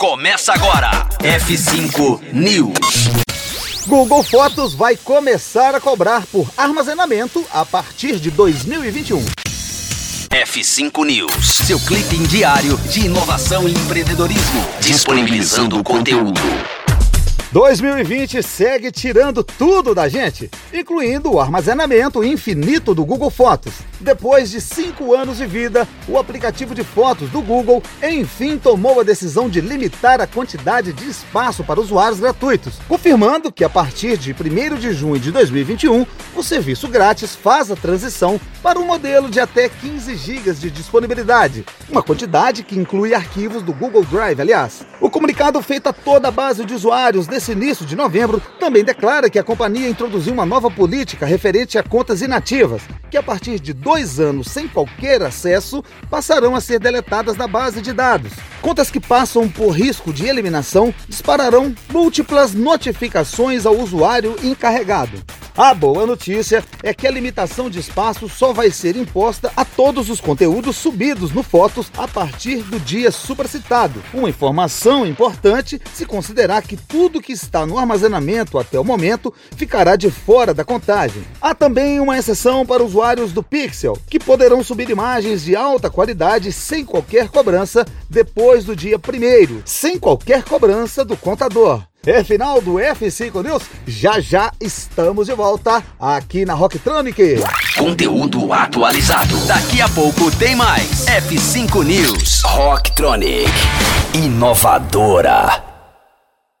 Começa agora. F5 News. Google Fotos vai começar a cobrar por armazenamento a partir de 2021. F5 News, seu clipe diário de inovação e empreendedorismo, disponibilizando o conteúdo. 2020 segue tirando tudo da gente, incluindo o armazenamento infinito do Google Fotos. Depois de cinco anos de vida, o aplicativo de fotos do Google enfim tomou a decisão de limitar a quantidade de espaço para usuários gratuitos, confirmando que a partir de 1 de junho de 2021, o serviço grátis faz a transição para um modelo de até 15 GB de disponibilidade, uma quantidade que inclui arquivos do Google Drive, aliás. O comunicado feito a toda a base de usuários nesse início de novembro também declara que a companhia introduziu uma nova política referente a contas inativas, que a partir de dois anos sem qualquer acesso passarão a ser deletadas da base de dados. Contas que passam por risco de eliminação dispararão múltiplas notificações ao usuário encarregado. A boa notícia é que a limitação de espaço só vai ser imposta a todos os conteúdos subidos no Fotos a partir do dia supracitado. Uma informação importante se considerar que tudo que está no armazenamento até o momento ficará de fora da contagem. Há também uma exceção para usuários do Pixel, que poderão subir imagens de alta qualidade sem qualquer cobrança depois do dia 1 sem qualquer cobrança do contador. É final do F5 News. Já já estamos de volta aqui na Rocktronic. Conteúdo atualizado. Daqui a pouco tem mais. F5 News. Rocktronic. Inovadora.